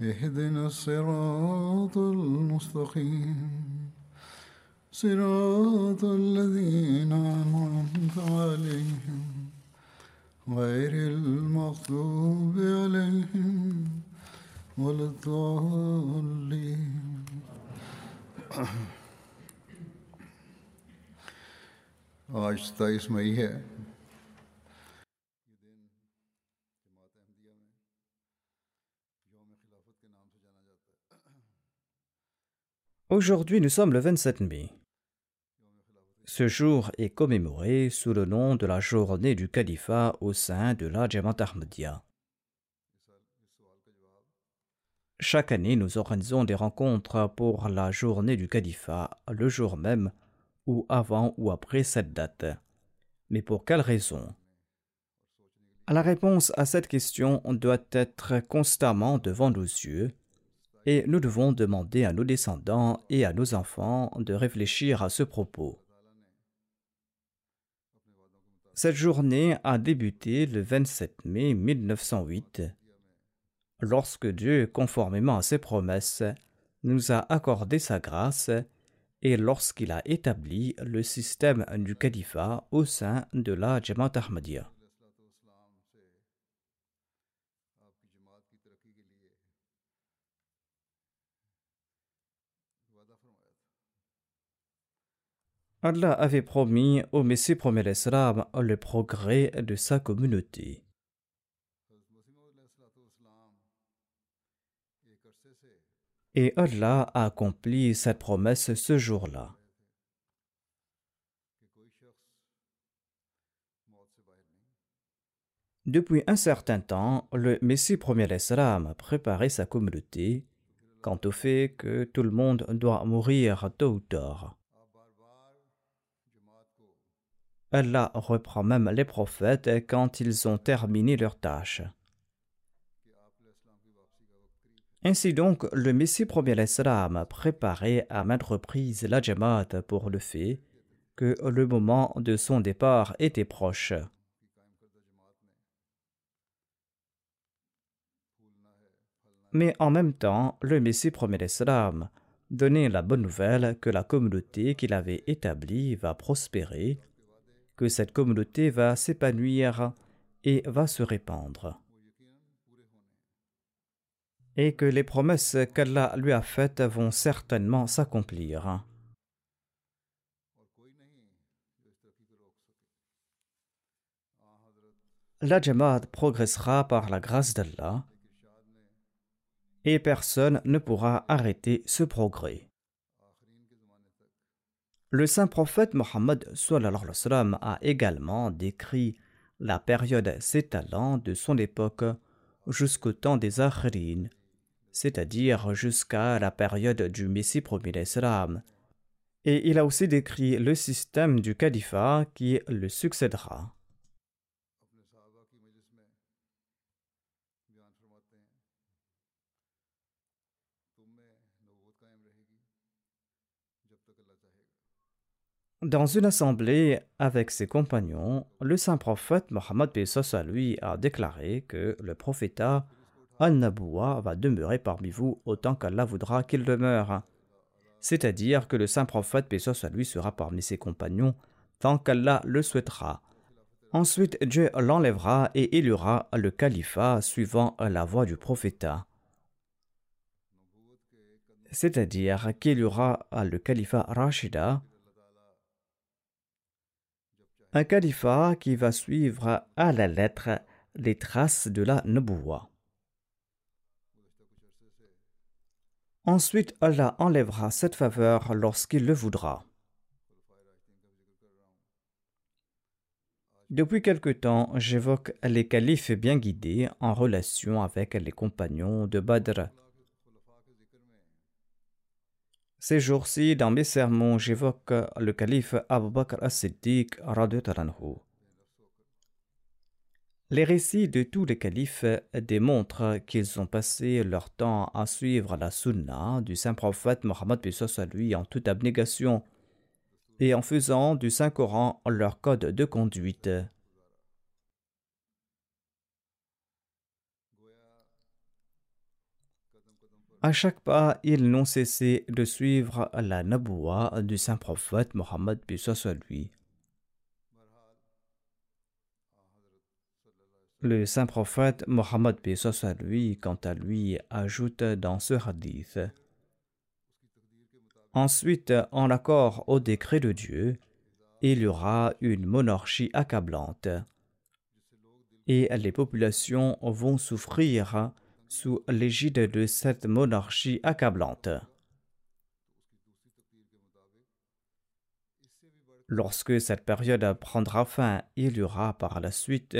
اهدنا الصراط المستقيم. صراط الذين أنعمت عليهم غير المغضوب عليهم ولا الضالين. آج 27 مئی ہے Aujourd'hui, nous sommes le 27 mai. Ce jour est commémoré sous le nom de la journée du califat au sein de la Jamaat Ahmadiyya. Chaque année, nous organisons des rencontres pour la journée du califat, le jour même, ou avant ou après cette date. Mais pour quelle raison? La réponse à cette question doit être constamment devant nos yeux et nous devons demander à nos descendants et à nos enfants de réfléchir à ce propos. Cette journée a débuté le 27 mai 1908, lorsque Dieu, conformément à ses promesses, nous a accordé sa grâce et lorsqu'il a établi le système du califat au sein de la Jamaat Ahmadiyya. Allah avait promis au Messie premier l'Islam le progrès de sa communauté. Et Allah a accompli cette promesse ce jour-là. Depuis un certain temps, le Messie premier l'Islam a préparé sa communauté quant au fait que tout le monde doit mourir tôt ou tard. Allah reprend même les prophètes quand ils ont terminé leur tâche. Ainsi donc, le Messie premier l'Islam a préparé à maintes reprises la Jamaat pour le fait que le moment de son départ était proche. Mais en même temps, le Messie premier l'Islam donnait la bonne nouvelle que la communauté qu'il avait établie va prospérer que cette communauté va s'épanouir et va se répandre. Et que les promesses qu'Allah lui a faites vont certainement s'accomplir. La Jamaat progressera par la grâce d'Allah et personne ne pourra arrêter ce progrès. Le saint prophète Mohammed a également décrit la période s'étalant de son époque jusqu'au temps des Akhirin, c'est-à-dire jusqu'à la période du Messie premier l'Islam. Et il a aussi décrit le système du califat qui le succédera. Dans une assemblée avec ses compagnons, le saint prophète Mohammed à lui a déclaré que le prophétat An-Naboua va demeurer parmi vous autant qu'Allah voudra qu'il demeure. C'est-à-dire que le saint prophète à lui sera parmi ses compagnons tant qu'Allah le souhaitera. Ensuite, Dieu l'enlèvera et élira le califat suivant la voie du prophétat. c'est-à-dire qu'il y aura le califat Rashida, un califat qui va suivre à la lettre les traces de la Nabuwa. Ensuite, Allah enlèvera cette faveur lorsqu'il le voudra. Depuis quelque temps, j'évoque les califes bien guidés en relation avec les compagnons de Badr. Ces jours-ci, dans mes sermons, j'évoque le calife Abu Bakr as-Siddiq Les récits de tous les califes démontrent qu'ils ont passé leur temps à suivre la sunna du saint prophète Mohammed à lui en toute abnégation et en faisant du Saint-Coran leur code de conduite. À chaque pas, ils n'ont cessé de suivre la naboua du saint prophète Mohammed lui. Le saint prophète Mohammed lui, quant à lui, ajoute dans ce hadith Ensuite, en accord au décret de Dieu, il y aura une monarchie accablante et les populations vont souffrir sous l'égide de cette monarchie accablante. Lorsque cette période prendra fin, il y aura par la suite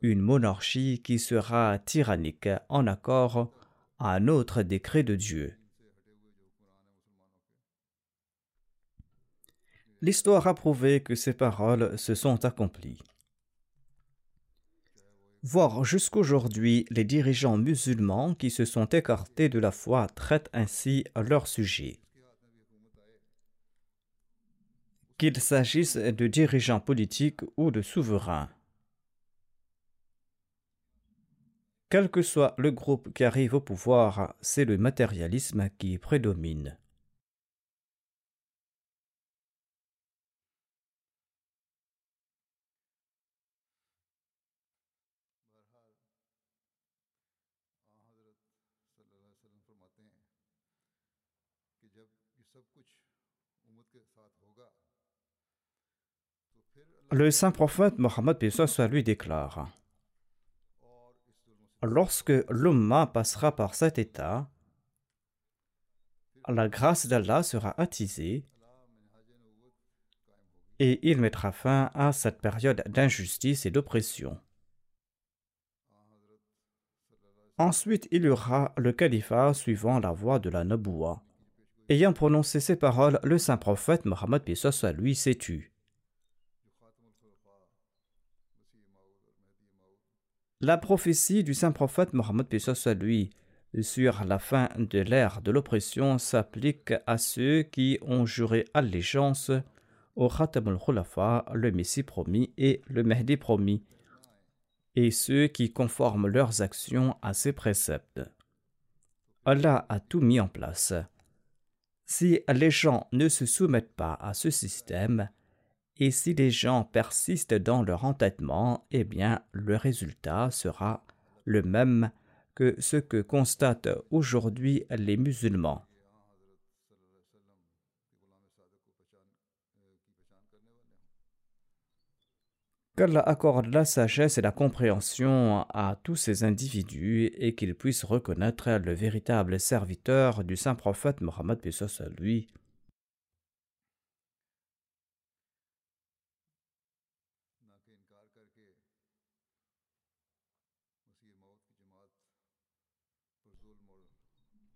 une monarchie qui sera tyrannique en accord à un autre décret de Dieu. L'histoire a prouvé que ces paroles se sont accomplies. Voir jusqu'aujourd'hui les dirigeants musulmans qui se sont écartés de la foi traitent ainsi leur sujet. Qu'il s'agisse de dirigeants politiques ou de souverains. Quel que soit le groupe qui arrive au pouvoir, c'est le matérialisme qui prédomine. Le saint prophète Mohammed lui déclare Lorsque l'Umma passera par cet état, la grâce d'Allah sera attisée et il mettra fin à cette période d'injustice et d'oppression. Ensuite, il y aura le califat suivant la voie de la Naboua. Ayant prononcé ces paroles, le saint prophète Mohammed lui s'est tu. La prophétie du saint prophète Mohammed lui sur la fin de l'ère de l'oppression s'applique à ceux qui ont juré allégeance au Khatam al-Khulafa, le Messie promis et le Mahdi promis, et ceux qui conforment leurs actions à ces préceptes. Allah a tout mis en place. Si les gens ne se soumettent pas à ce système, et si les gens persistent dans leur entêtement, eh bien le résultat sera le même que ce que constatent aujourd'hui les musulmans. Qu'Allah accorde la sagesse et la compréhension à tous ces individus et qu'ils puissent reconnaître le véritable serviteur du saint prophète Mohammed lui.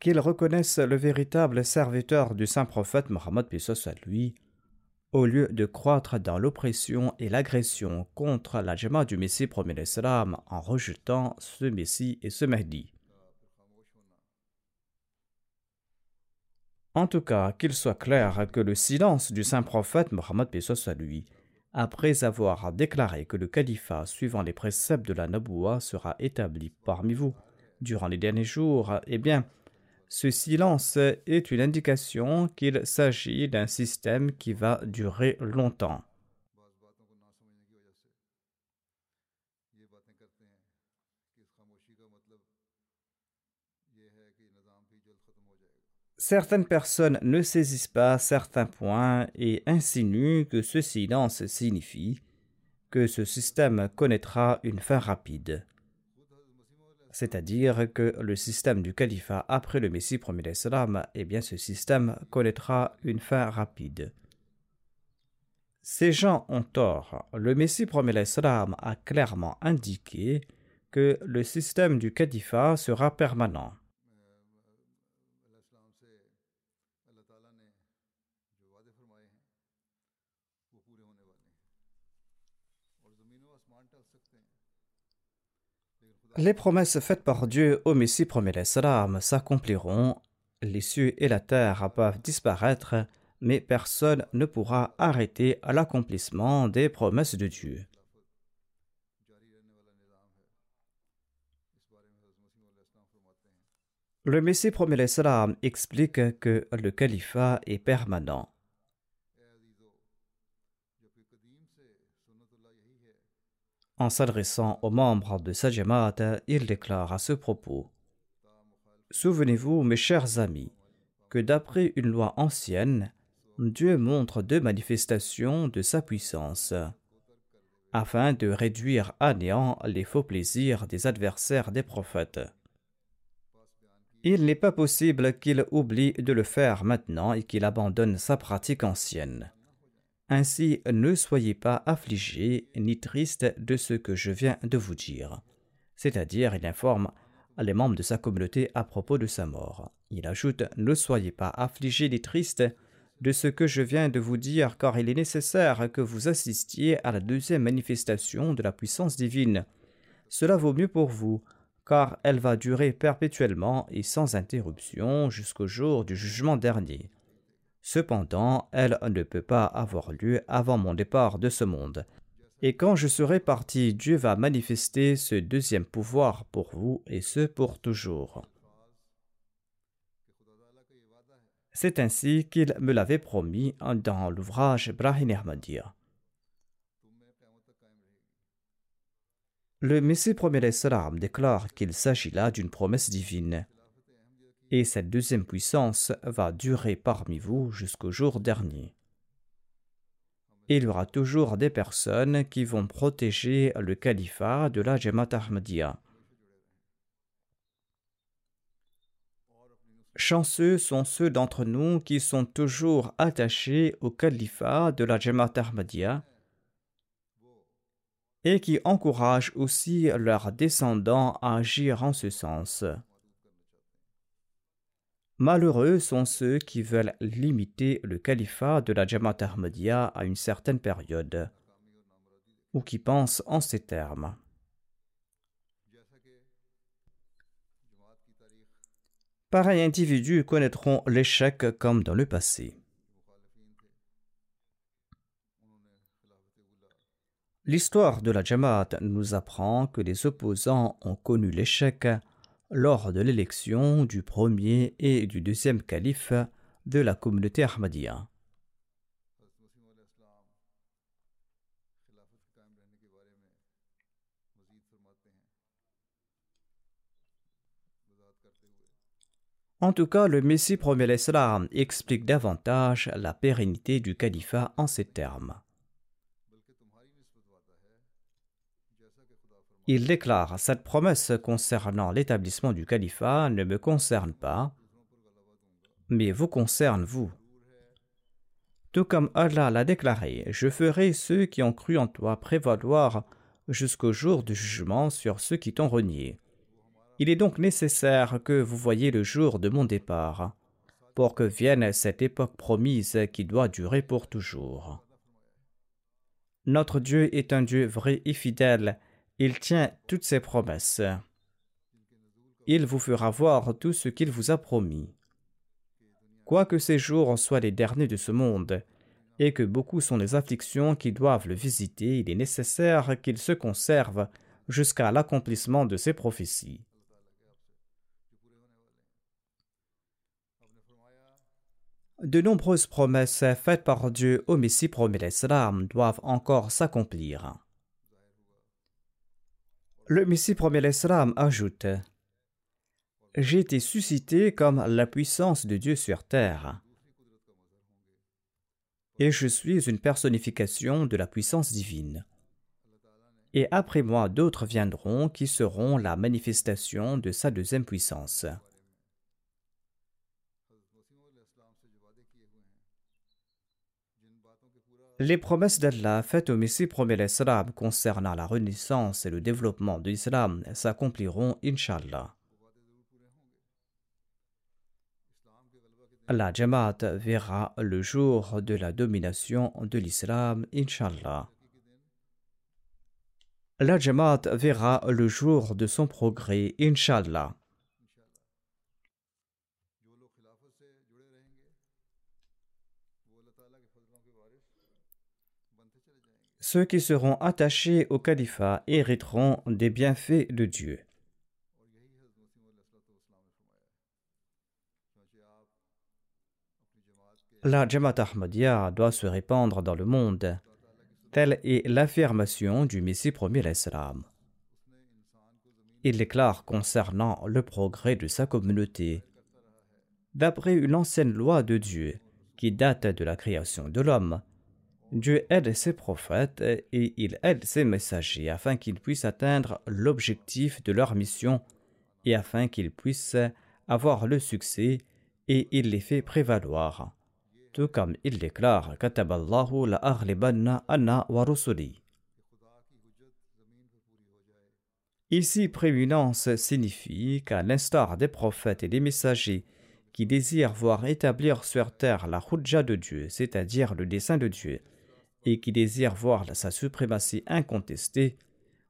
Qu'ils reconnaissent le véritable serviteur du saint prophète Mohammed lui au lieu de croître dans l'oppression et l'agression contre la Jama du Messie premier l'Islam en rejetant ce Messie et ce Mahdi. En tout cas, qu'il soit clair que le silence du saint prophète Mohammed à lui, après avoir déclaré que le califat suivant les préceptes de la Naboua sera établi parmi vous durant les derniers jours, eh bien, ce silence est une indication qu'il s'agit d'un système qui va durer longtemps. Certaines personnes ne saisissent pas certains points et insinuent que ce silence signifie que ce système connaîtra une fin rapide. C'est-à-dire que le système du califat après le Messie premier l'Islam, eh bien ce système connaîtra une fin rapide. Ces gens ont tort. Le Messie premier l'Islam a clairement indiqué que le système du califat sera permanent. Les promesses faites par Dieu au Messie l'Islam s'accompliront, les cieux et la terre peuvent disparaître, mais personne ne pourra arrêter l'accomplissement des promesses de Dieu. Le Messie l'Islam explique que le califat est permanent. En s'adressant aux membres de sa il déclare à ce propos Souvenez-vous, mes chers amis, que d'après une loi ancienne, Dieu montre deux manifestations de sa puissance, afin de réduire à néant les faux plaisirs des adversaires des prophètes. Il n'est pas possible qu'il oublie de le faire maintenant et qu'il abandonne sa pratique ancienne. Ainsi, ne soyez pas affligés ni tristes de ce que je viens de vous dire. C'est-à-dire, il informe les membres de sa communauté à propos de sa mort. Il ajoute Ne soyez pas affligés ni tristes de ce que je viens de vous dire, car il est nécessaire que vous assistiez à la deuxième manifestation de la puissance divine. Cela vaut mieux pour vous, car elle va durer perpétuellement et sans interruption jusqu'au jour du jugement dernier. Cependant, elle ne peut pas avoir lieu avant mon départ de ce monde. Et quand je serai parti, Dieu va manifester ce deuxième pouvoir pour vous, et ce pour toujours. C'est ainsi qu'il me l'avait promis dans l'ouvrage Brahim Ahmadiyya. Le Messie premier déclare qu'il s'agit là d'une promesse divine et cette deuxième puissance va durer parmi vous jusqu'au jour dernier. Il y aura toujours des personnes qui vont protéger le califat de la Jamaat Ahmadiyya. Chanceux sont ceux d'entre nous qui sont toujours attachés au califat de la Jamaat Ahmadiyya et qui encouragent aussi leurs descendants à agir en ce sens. Malheureux sont ceux qui veulent limiter le califat de la Jamaat Ahmadiyya à une certaine période, ou qui pensent en ces termes. Pareils individus connaîtront l'échec comme dans le passé. L'histoire de la Jamaat nous apprend que les opposants ont connu l'échec lors de l'élection du premier et du deuxième calife de la communauté Ahmadiyya. En tout cas, le Messie premier l'Islam explique davantage la pérennité du califat en ces termes. Il déclare Cette promesse concernant l'établissement du califat ne me concerne pas, mais vous concerne vous. Tout comme Allah l'a déclaré, je ferai ceux qui ont cru en toi prévaloir jusqu'au jour du jugement sur ceux qui t'ont renié. Il est donc nécessaire que vous voyiez le jour de mon départ, pour que vienne cette époque promise qui doit durer pour toujours. Notre Dieu est un Dieu vrai et fidèle, il tient toutes ses promesses. Il vous fera voir tout ce qu'il vous a promis. Quoique ces jours soient les derniers de ce monde, et que beaucoup sont les afflictions qui doivent le visiter, il est nécessaire qu'il se conserve jusqu'à l'accomplissement de ses prophéties. De nombreuses promesses faites par Dieu au Messie promis l'Islam doivent encore s'accomplir. Le Messie premier l'Islam ajoute j'ai été suscité comme la puissance de Dieu sur terre. Et je suis une personnification de la puissance divine. Et après moi d'autres viendront qui seront la manifestation de sa deuxième puissance. Les promesses d'Allah faites au Messie premier l'Islam concernant la renaissance et le développement de l'islam s'accompliront, Inch'Allah. La Jamaat verra le jour de la domination de l'islam, Inch'Allah. La Jamaat verra le jour de son progrès, Inch'Allah. Ceux qui seront attachés au califat hériteront des bienfaits de Dieu. La Jamaat Ahmadiyya doit se répandre dans le monde. Telle est l'affirmation du Messie premier l'Islam. Il déclare concernant le progrès de sa communauté. D'après une ancienne loi de Dieu qui date de la création de l'homme, Dieu aide ses prophètes et il aide ses messagers afin qu'ils puissent atteindre l'objectif de leur mission et afin qu'ils puissent avoir le succès et il les fait prévaloir. Tout comme il déclare la anna Ici, prééminence signifie qu'à l'instar des prophètes et des messagers qui désirent voir établir sur terre la Khudja de Dieu, c'est-à-dire le dessein de Dieu, et qui désirent voir sa suprématie incontestée,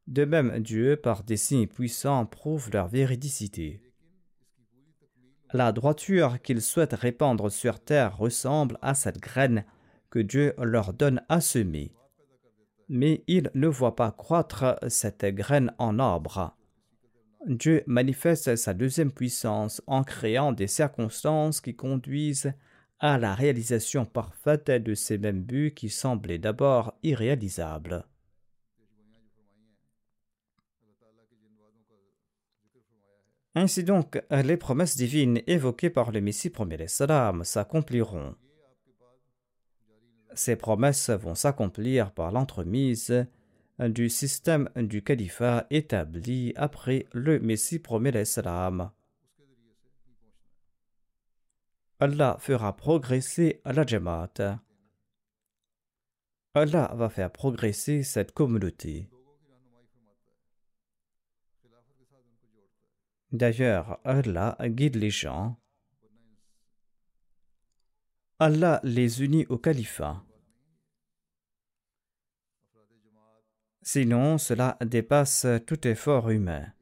de même Dieu, par des signes puissants, prouve leur véridicité. La droiture qu'ils souhaitent répandre sur terre ressemble à cette graine que Dieu leur donne à semer. Mais ils ne voient pas croître cette graine en arbre. Dieu manifeste sa deuxième puissance en créant des circonstances qui conduisent à la réalisation parfaite de ces mêmes buts qui semblaient d'abord irréalisables. Ainsi donc, les promesses divines évoquées par le Messie premier salam s'accompliront. Ces promesses vont s'accomplir par l'entremise du système du califat établi après le Messie premier salam. Allah fera progresser la Jamaat. Allah va faire progresser cette communauté. D'ailleurs, Allah guide les gens. Allah les unit au califat. Sinon, cela dépasse tout effort humain.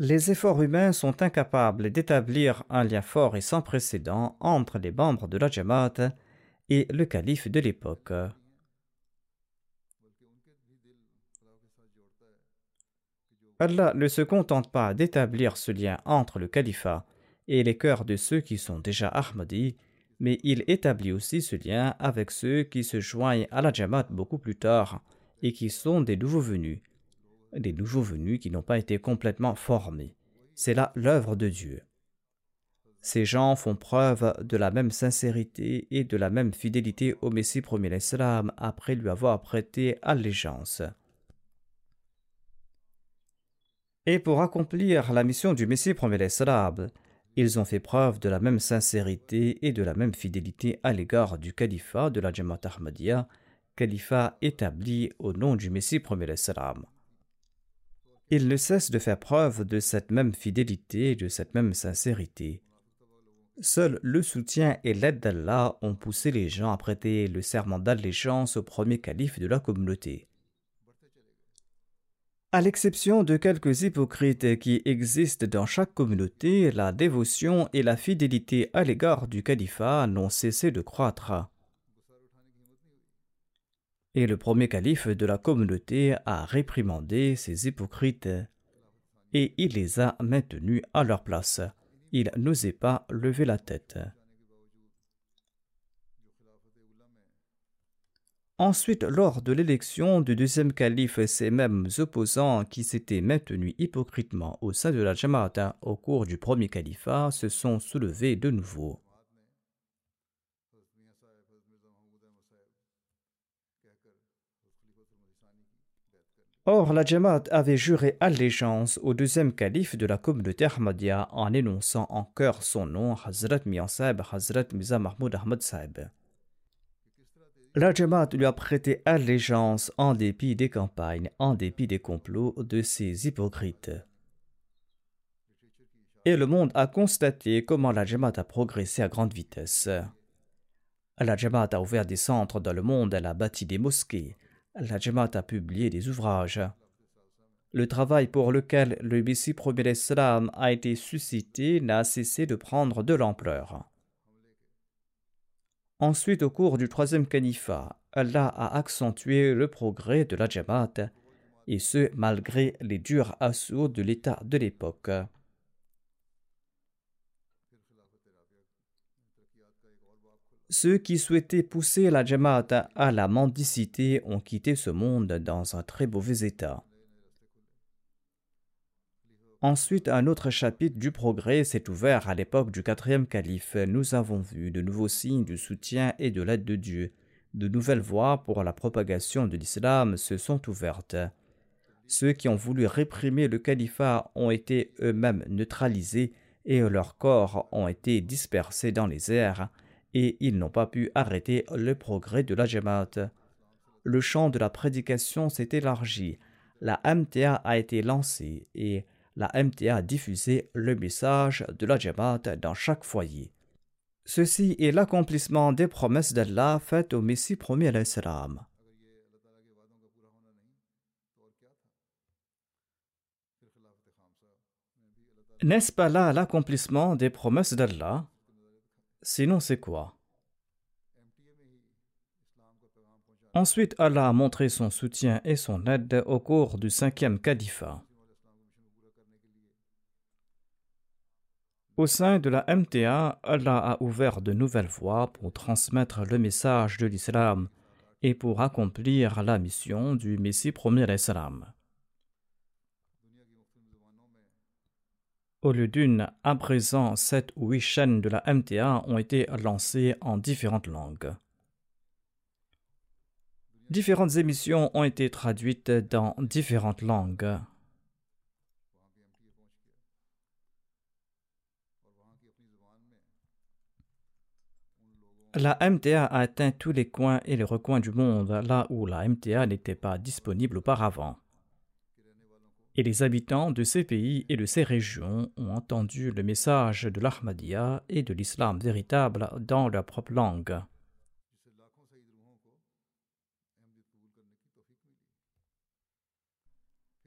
Les efforts humains sont incapables d'établir un lien fort et sans précédent entre les membres de la Jamaat et le calife de l'époque. Allah ne se contente pas d'établir ce lien entre le califat et les cœurs de ceux qui sont déjà Ahmadis, mais il établit aussi ce lien avec ceux qui se joignent à la Jamaat beaucoup plus tard et qui sont des nouveaux venus, des nouveaux venus qui n'ont pas été complètement formés. C'est là l'œuvre de Dieu. Ces gens font preuve de la même sincérité et de la même fidélité au Messie premier l'Islam après lui avoir prêté allégeance. Et pour accomplir la mission du Messie premier l'Islam, ils ont fait preuve de la même sincérité et de la même fidélité à l'égard du califat de la Jamaat Ahmadiyya, califat établi au nom du Messie premier l'Islam. Il ne cesse de faire preuve de cette même fidélité et de cette même sincérité. Seul le soutien et l'aide d'Allah ont poussé les gens à prêter le serment d'allégeance au premier calife de la communauté. À l'exception de quelques hypocrites qui existent dans chaque communauté, la dévotion et la fidélité à l'égard du califat n'ont cessé de croître et le premier calife de la communauté a réprimandé ces hypocrites et il les a maintenus à leur place. Il n'osait pas lever la tête. Ensuite, lors de l'élection du deuxième calife, ces mêmes opposants qui s'étaient maintenus hypocritement au sein de la Jamaata au cours du premier califat se sont soulevés de nouveau. Or, la Jamaat avait juré allégeance au deuxième calife de la communauté Ahmadiyya en énonçant en chœur son nom, Hazrat Mian Hazrat Miza Mahmoud Ahmad Saib. La Jamaat lui a prêté allégeance en dépit des campagnes, en dépit des complots de ces hypocrites. Et le monde a constaté comment la Jamaat a progressé à grande vitesse. La Jamaat a ouvert des centres dans le monde, elle a bâti des mosquées, la Jamaat a publié des ouvrages. Le travail pour lequel le Messie premier Islam a été suscité n'a cessé de prendre de l'ampleur. Ensuite, au cours du troisième califat, Allah a accentué le progrès de la Jamaat, et ce malgré les durs assauts de l'État de l'époque. Ceux qui souhaitaient pousser la Jamaat à la mendicité ont quitté ce monde dans un très mauvais état. Ensuite, un autre chapitre du progrès s'est ouvert à l'époque du quatrième calife. Nous avons vu de nouveaux signes du soutien et de l'aide de Dieu. De nouvelles voies pour la propagation de l'islam se sont ouvertes. Ceux qui ont voulu réprimer le califat ont été eux-mêmes neutralisés et leurs corps ont été dispersés dans les airs et ils n'ont pas pu arrêter le progrès de la Jamaat. Le champ de la prédication s'est élargi. La MTA a été lancée et la MTA a diffusé le message de la Jamaat dans chaque foyer. Ceci est l'accomplissement des promesses d'Allah faites au Messie premier à l'Islam. N'est-ce pas là l'accomplissement des promesses d'Allah? Sinon, c'est quoi? Ensuite, Allah a montré son soutien et son aide au cours du cinquième califat. Au sein de la MTA, Allah a ouvert de nouvelles voies pour transmettre le message de l'islam et pour accomplir la mission du Messie premier islam. Au lieu d'une, à présent, sept ou huit chaînes de la MTA ont été lancées en différentes langues. Différentes émissions ont été traduites dans différentes langues. La MTA a atteint tous les coins et les recoins du monde, là où la MTA n'était pas disponible auparavant. Et les habitants de ces pays et de ces régions ont entendu le message de l'Ahmadiyya et de l'islam véritable dans leur propre langue.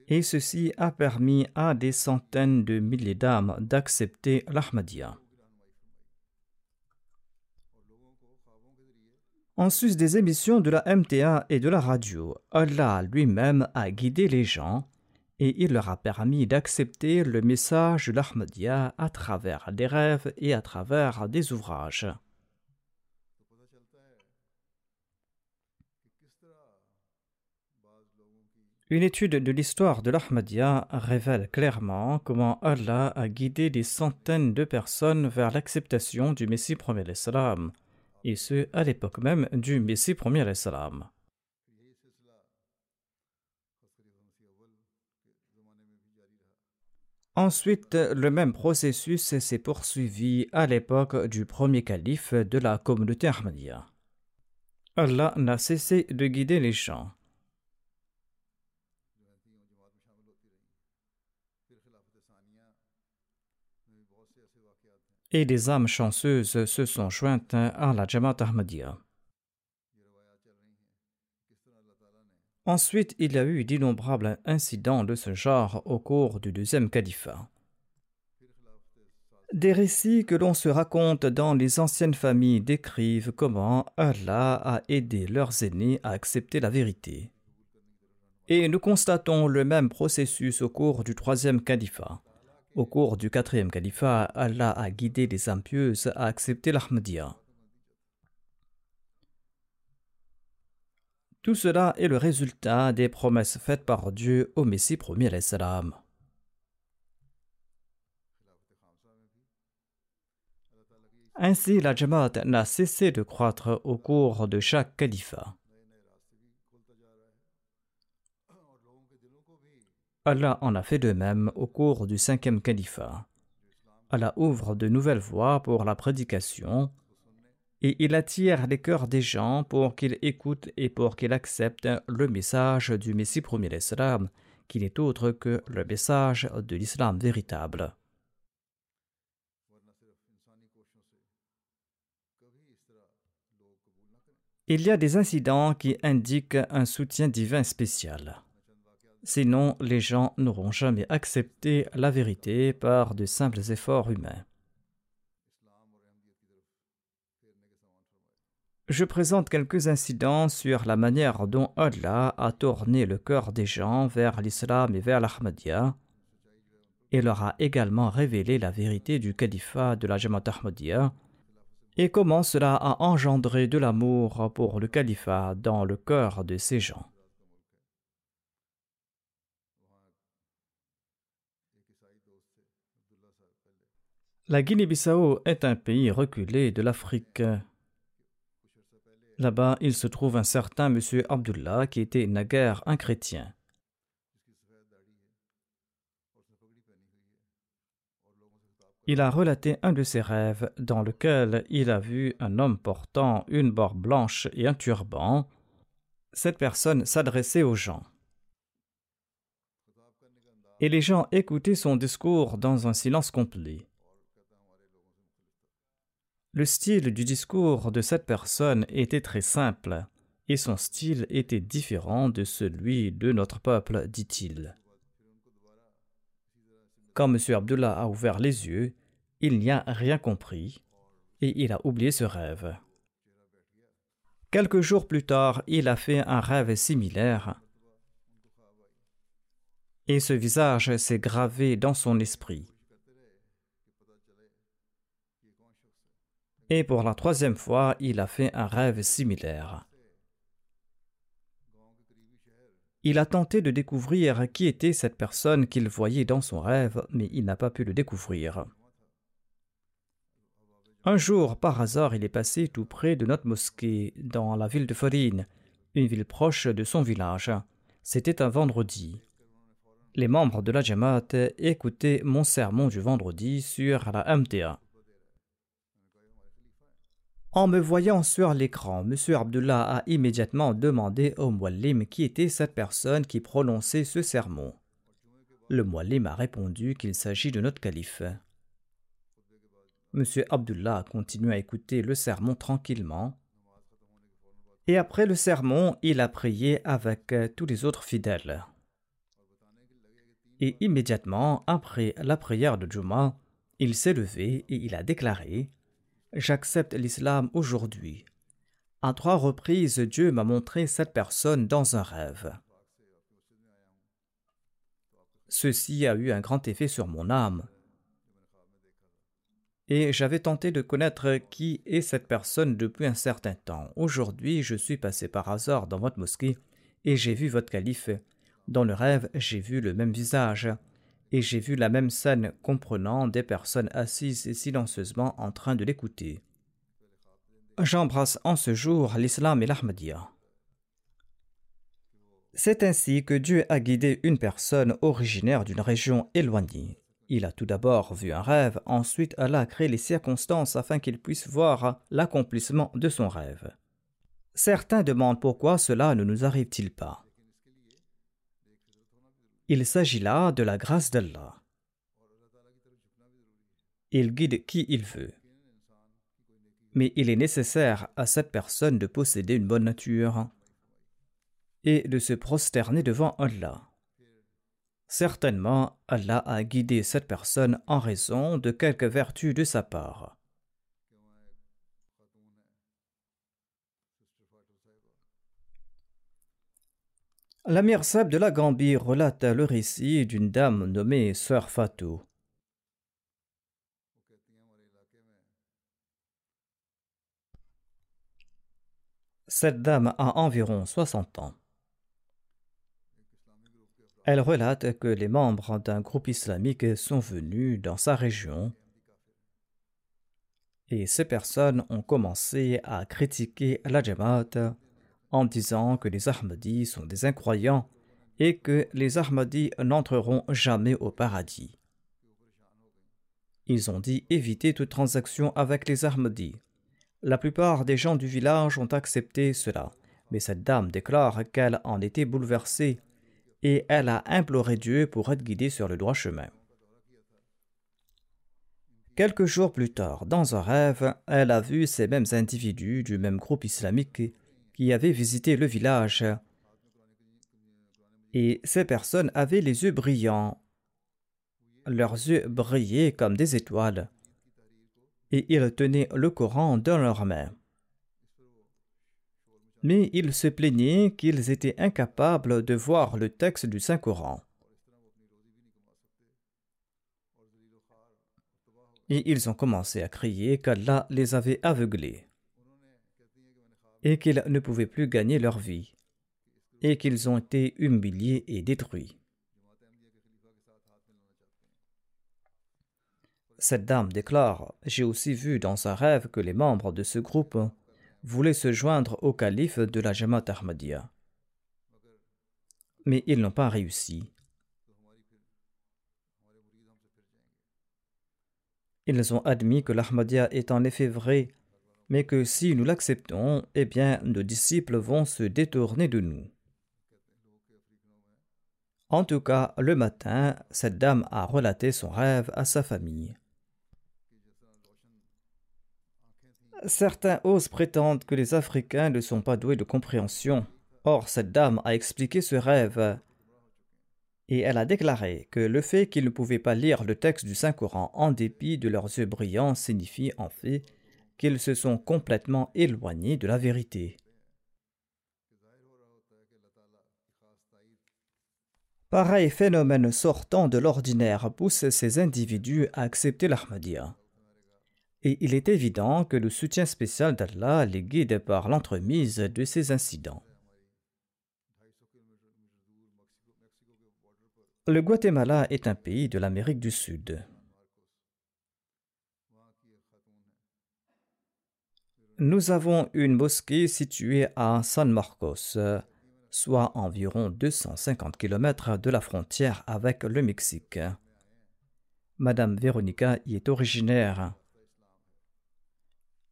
Et ceci a permis à des centaines de milliers d'âmes d'accepter l'Ahmadiyya. En sus des émissions de la MTA et de la radio, Allah lui-même a guidé les gens et il leur a permis d'accepter le message de l'Ahmadiyya à travers des rêves et à travers des ouvrages. Une étude de l'histoire de l'Ahmadiyya révèle clairement comment Allah a guidé des centaines de personnes vers l'acceptation du Messie premier et ce à l'époque même du Messie premier Ensuite, le même processus s'est poursuivi à l'époque du premier calife de la communauté Ahmadiyya. Allah n'a cessé de guider les gens. et des âmes chanceuses se sont jointes à la Jamaat Ahmadiyya. Ensuite, il y a eu d'innombrables incidents de ce genre au cours du deuxième califat. Des récits que l'on se raconte dans les anciennes familles décrivent comment Allah a aidé leurs aînés à accepter la vérité. Et nous constatons le même processus au cours du troisième califat. Au cours du quatrième califat, Allah a guidé les impieuses à accepter l'Ahmadiyya. Tout cela est le résultat des promesses faites par Dieu au Messie premier salam. Ainsi, la Jamaat n'a cessé de croître au cours de chaque califat. Allah en a fait de même au cours du cinquième califat. Allah ouvre de nouvelles voies pour la prédication et il attire les cœurs des gens pour qu'ils écoutent et pour qu'ils acceptent le message du Messie premier l'Islam, qui n'est autre que le message de l'islam véritable. Il y a des incidents qui indiquent un soutien divin spécial. Sinon, les gens n'auront jamais accepté la vérité par de simples efforts humains. Je présente quelques incidents sur la manière dont Allah a tourné le cœur des gens vers l'islam et vers l'Ahmadiyya et leur a également révélé la vérité du califat de la Jamaat Ahmadiyya et comment cela a engendré de l'amour pour le califat dans le cœur de ces gens. La Guinée-Bissau est un pays reculé de l'Afrique. Là-bas, il se trouve un certain monsieur Abdullah qui était naguère un chrétien. Il a relaté un de ses rêves dans lequel il a vu un homme portant une barbe blanche et un turban. Cette personne s'adressait aux gens. Et les gens écoutaient son discours dans un silence complet. Le style du discours de cette personne était très simple, et son style était différent de celui de notre peuple, dit-il. Quand M. Abdullah a ouvert les yeux, il n'y a rien compris, et il a oublié ce rêve. Quelques jours plus tard, il a fait un rêve similaire, et ce visage s'est gravé dans son esprit. Et pour la troisième fois, il a fait un rêve similaire. Il a tenté de découvrir qui était cette personne qu'il voyait dans son rêve, mais il n'a pas pu le découvrir. Un jour, par hasard, il est passé tout près de notre mosquée, dans la ville de Farine, une ville proche de son village. C'était un vendredi. Les membres de la Jamaat écoutaient mon sermon du vendredi sur la MTA. En me voyant sur l'écran, M. Abdullah a immédiatement demandé au Muallim qui était cette personne qui prononçait ce sermon. Le Muallim a répondu qu'il s'agit de notre calife. M. Abdullah a continué à écouter le sermon tranquillement. Et après le sermon, il a prié avec tous les autres fidèles. Et immédiatement après la prière de Juma, il s'est levé et il a déclaré J'accepte l'islam aujourd'hui. À trois reprises, Dieu m'a montré cette personne dans un rêve. Ceci a eu un grand effet sur mon âme. Et j'avais tenté de connaître qui est cette personne depuis un certain temps. Aujourd'hui, je suis passé par hasard dans votre mosquée et j'ai vu votre calife. Dans le rêve, j'ai vu le même visage et j'ai vu la même scène comprenant des personnes assises silencieusement en train de l'écouter. J'embrasse en ce jour l'islam et l'Ahmadiyya. C'est ainsi que Dieu a guidé une personne originaire d'une région éloignée. Il a tout d'abord vu un rêve, ensuite Allah a créé les circonstances afin qu'il puisse voir l'accomplissement de son rêve. Certains demandent pourquoi cela ne nous arrive-t-il pas. Il s'agit là de la grâce d'Allah. Il guide qui il veut. Mais il est nécessaire à cette personne de posséder une bonne nature et de se prosterner devant Allah. Certainement, Allah a guidé cette personne en raison de quelque vertu de sa part. L'Amir Sab de la Gambie relate le récit d'une dame nommée Sœur Fatou. Cette dame a environ 60 ans. Elle relate que les membres d'un groupe islamique sont venus dans sa région et ces personnes ont commencé à critiquer la Jamaat en disant que les Ahmadis sont des incroyants et que les Ahmadis n'entreront jamais au paradis. Ils ont dit éviter toute transaction avec les Ahmadis. La plupart des gens du village ont accepté cela, mais cette dame déclare qu'elle en était bouleversée et elle a imploré Dieu pour être guidée sur le droit chemin. Quelques jours plus tard, dans un rêve, elle a vu ces mêmes individus du même groupe islamique qui avaient visité le village. Et ces personnes avaient les yeux brillants. Leurs yeux brillaient comme des étoiles et ils tenaient le Coran dans leurs mains. Mais ils se plaignaient qu'ils étaient incapables de voir le texte du Saint-Coran. Et ils ont commencé à crier qu'Allah les avait aveuglés et qu'ils ne pouvaient plus gagner leur vie et qu'ils ont été humiliés et détruits. Cette dame déclare J'ai aussi vu dans un rêve que les membres de ce groupe voulaient se joindre au calife de la Jamaat Ahmadiyya. Mais ils n'ont pas réussi. Ils ont admis que l'Ahmadiyya est en effet vrai, mais que si nous l'acceptons, eh bien nos disciples vont se détourner de nous. En tout cas, le matin, cette dame a relaté son rêve à sa famille. Certains osent prétendre que les Africains ne sont pas doués de compréhension. Or, cette dame a expliqué ce rêve et elle a déclaré que le fait qu'ils ne pouvaient pas lire le texte du Saint-Coran en dépit de leurs yeux brillants signifie en fait qu'ils se sont complètement éloignés de la vérité. Pareil phénomène sortant de l'ordinaire pousse ces individus à accepter l'Ahmadiyya et il est évident que le soutien spécial d'Allah les guide par l'entremise de ces incidents. Le Guatemala est un pays de l'Amérique du Sud. Nous avons une mosquée située à San Marcos, soit environ 250 km de la frontière avec le Mexique. Madame Véronica y est originaire.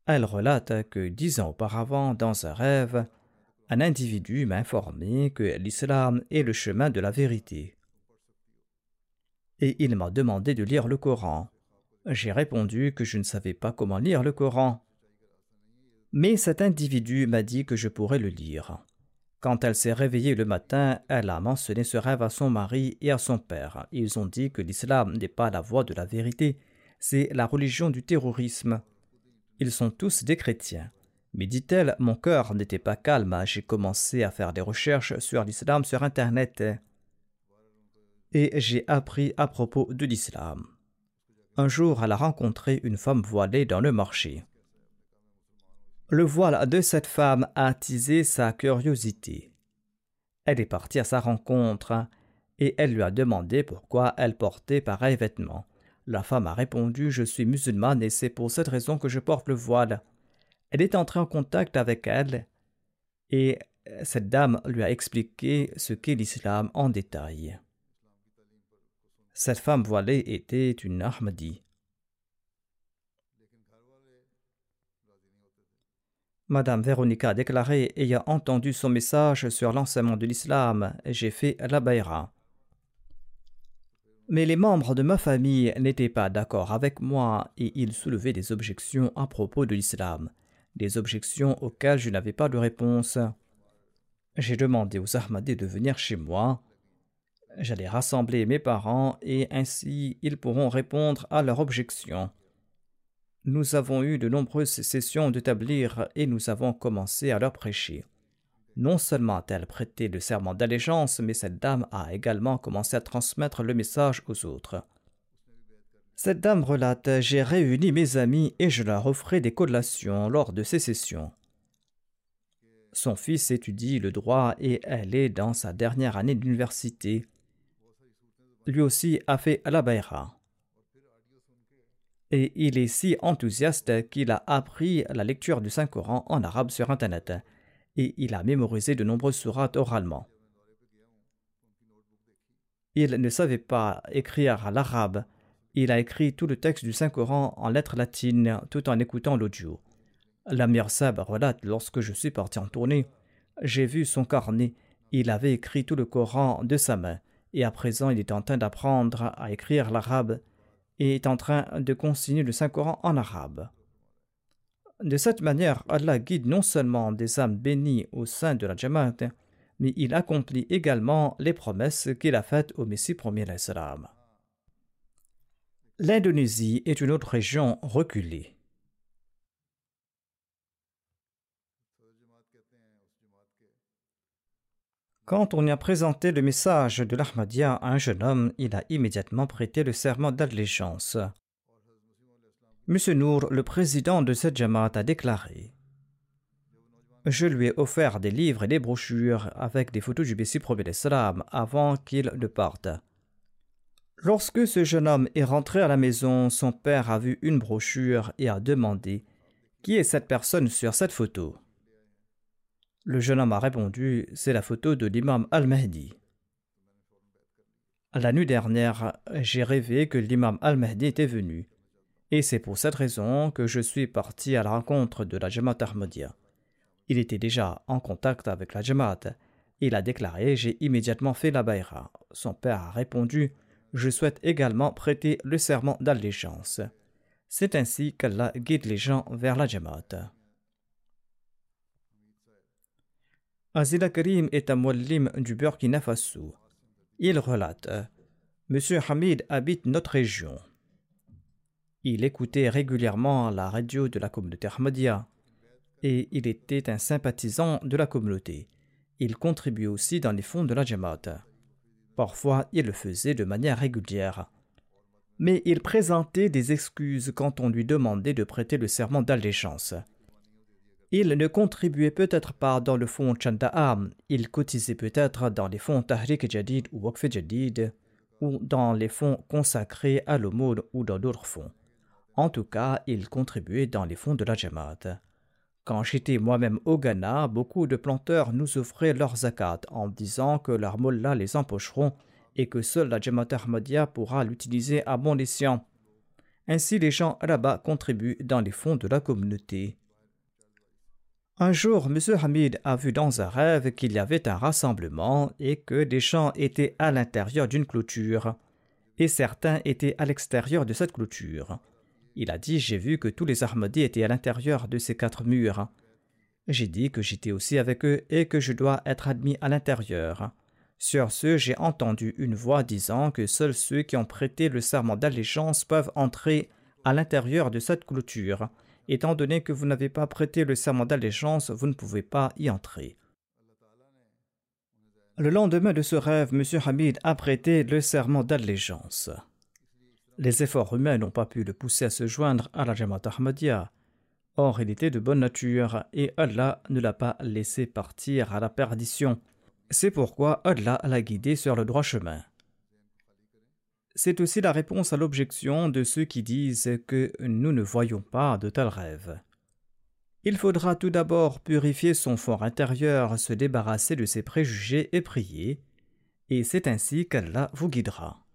Elle relate que dix ans auparavant, dans un rêve, un individu m'a informé que l'islam est le chemin de la vérité. Et il m'a demandé de lire le Coran. J'ai répondu que je ne savais pas comment lire le Coran. Mais cet individu m'a dit que je pourrais le lire. Quand elle s'est réveillée le matin, elle a mentionné ce rêve à son mari et à son père. Ils ont dit que l'islam n'est pas la voie de la vérité, c'est la religion du terrorisme. Ils sont tous des chrétiens. Mais dit-elle, mon cœur n'était pas calme. J'ai commencé à faire des recherches sur l'islam sur Internet. Et j'ai appris à propos de l'islam. Un jour, elle a rencontré une femme voilée dans le marché. Le voile de cette femme a attisé sa curiosité. Elle est partie à sa rencontre et elle lui a demandé pourquoi elle portait pareil vêtement. La femme a répondu Je suis musulmane et c'est pour cette raison que je porte le voile. Elle est entrée en contact avec elle et cette dame lui a expliqué ce qu'est l'islam en détail. Cette femme voilée était une Ahmadi. Madame Véronica a déclaré ayant entendu son message sur l'enseignement de l'islam, j'ai fait la baïra. Mais les membres de ma famille n'étaient pas d'accord avec moi et ils soulevaient des objections à propos de l'islam, des objections auxquelles je n'avais pas de réponse. J'ai demandé aux Ahmadis de venir chez moi. J'allais rassembler mes parents et ainsi ils pourront répondre à leurs objections. Nous avons eu de nombreuses sessions d'établir et nous avons commencé à leur prêcher. Non seulement a-t-elle prêté le serment d'allégeance, mais cette dame a également commencé à transmettre le message aux autres. Cette dame relate J'ai réuni mes amis et je leur offrais des collations lors de ces sessions. Son fils étudie le droit et elle est dans sa dernière année d'université. Lui aussi a fait la. Et il est si enthousiaste qu'il a appris la lecture du Saint-Coran en arabe sur Internet. Et il a mémorisé de nombreuses sourates oralement. Il ne savait pas écrire l'arabe. Il a écrit tout le texte du Saint-Coran en lettres latines tout en écoutant l'audio. L'Amir Sab relate Lorsque je suis parti en tournée, j'ai vu son carnet. Il avait écrit tout le Coran de sa main, et à présent il est en train d'apprendre à écrire l'arabe et est en train de consigner le Saint-Coran en arabe. De cette manière, Allah guide non seulement des âmes bénies au sein de la Jamaat, mais il accomplit également les promesses qu'il a faites au Messie premier. L'Indonésie est une autre région reculée. Quand on y a présenté le message de l'Ahmadiyya à un jeune homme, il a immédiatement prêté le serment d'allégeance. M. Nour, le président de cette Jamaat, a déclaré Je lui ai offert des livres et des brochures avec des photos du Messie premier l'Islam avant qu'il ne parte. Lorsque ce jeune homme est rentré à la maison, son père a vu une brochure et a demandé Qui est cette personne sur cette photo? Le jeune homme a répondu C'est la photo de l'imam al-Mahdi. La nuit dernière, j'ai rêvé que l'imam al-Mahdi était venu. Et c'est pour cette raison que je suis parti à la rencontre de la Jamaat Ahmadiyya. Il était déjà en contact avec la Jamaat. Il a déclaré J'ai immédiatement fait la baïra. Son père a répondu Je souhaite également prêter le serment d'allégeance. C'est ainsi qu'Allah guide les gens vers la Jamaat. Azila Karim est un muallim du Burkina Faso. Il relate Monsieur Hamid habite notre région. Il écoutait régulièrement la radio de la communauté Ahmadiyya et il était un sympathisant de la communauté. Il contribuait aussi dans les fonds de la Jamaat. Parfois, il le faisait de manière régulière. Mais il présentait des excuses quand on lui demandait de prêter le serment d'allégeance. Il ne contribuait peut-être pas dans le fonds Chandaam, il cotisait peut-être dans les fonds Tahrik Jadid ou Waqf Jadid, ou dans les fonds consacrés à l'aumône ou dans d'autres fonds. En tout cas, il contribuait dans les fonds de la Jamaat. Quand j'étais moi-même au Ghana, beaucoup de planteurs nous offraient leurs zakat en disant que leurs mollahs les empocheront et que seule la Jamaat Ahmadiyya pourra l'utiliser à bon escient. Ainsi, les gens là-bas contribuent dans les fonds de la communauté. Un jour, M. Hamid a vu dans un rêve qu'il y avait un rassemblement et que des gens étaient à l'intérieur d'une clôture, et certains étaient à l'extérieur de cette clôture. Il a dit J'ai vu que tous les Ahmadis étaient à l'intérieur de ces quatre murs. J'ai dit que j'étais aussi avec eux et que je dois être admis à l'intérieur. Sur ce, j'ai entendu une voix disant que seuls ceux qui ont prêté le serment d'allégeance peuvent entrer à l'intérieur de cette clôture Étant donné que vous n'avez pas prêté le serment d'allégeance, vous ne pouvez pas y entrer. Le lendemain de ce rêve, M. Hamid a prêté le serment d'allégeance. Les efforts humains n'ont pas pu le pousser à se joindre à la Jamaat Ahmadiyya. Or, il était de bonne nature et Allah ne l'a pas laissé partir à la perdition. C'est pourquoi Allah l'a guidé sur le droit chemin. C'est aussi la réponse à l'objection de ceux qui disent que nous ne voyons pas de tels rêves. Il faudra tout d'abord purifier son fort intérieur, se débarrasser de ses préjugés et prier, et c'est ainsi qu'Allah vous guidera.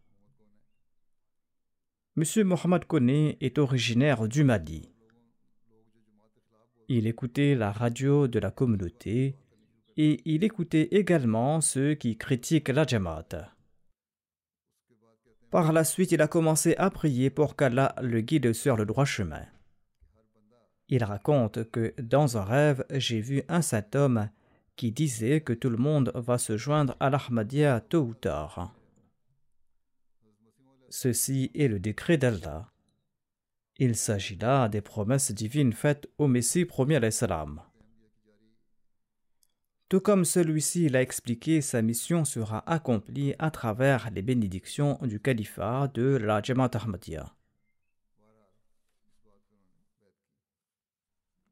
M. Mohamed Kone est originaire du Mali. Il écoutait la radio de la communauté et il écoutait également ceux qui critiquent la Jamaat. Par la suite, il a commencé à prier pour qu'Allah le guide sur le droit chemin. Il raconte que dans un rêve, j'ai vu un saint homme qui disait que tout le monde va se joindre à l'Ahmadiyya tôt ou tard. Ceci est le décret d'Allah. Il s'agit là des promesses divines faites au Messie premier salam. Tout comme celui-ci l'a expliqué, sa mission sera accomplie à travers les bénédictions du califat de la Jamaat Ahmadiyya.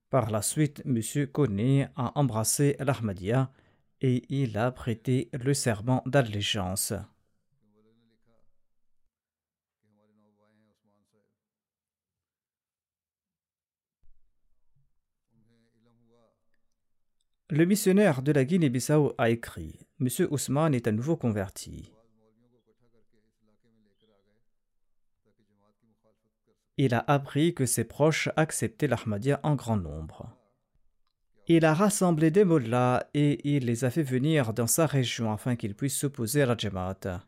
Par la suite, M. Kone a embrassé l'Ahmadiyya et il a prêté le serment d'allégeance. Le missionnaire de la Guinée-Bissau a écrit M. Ousmane est à nouveau converti. Il a appris que ses proches acceptaient l'Ahmadiyya en grand nombre. Il a rassemblé des mollahs et il les a fait venir dans sa région afin qu'ils puissent s'opposer à la Jamaat.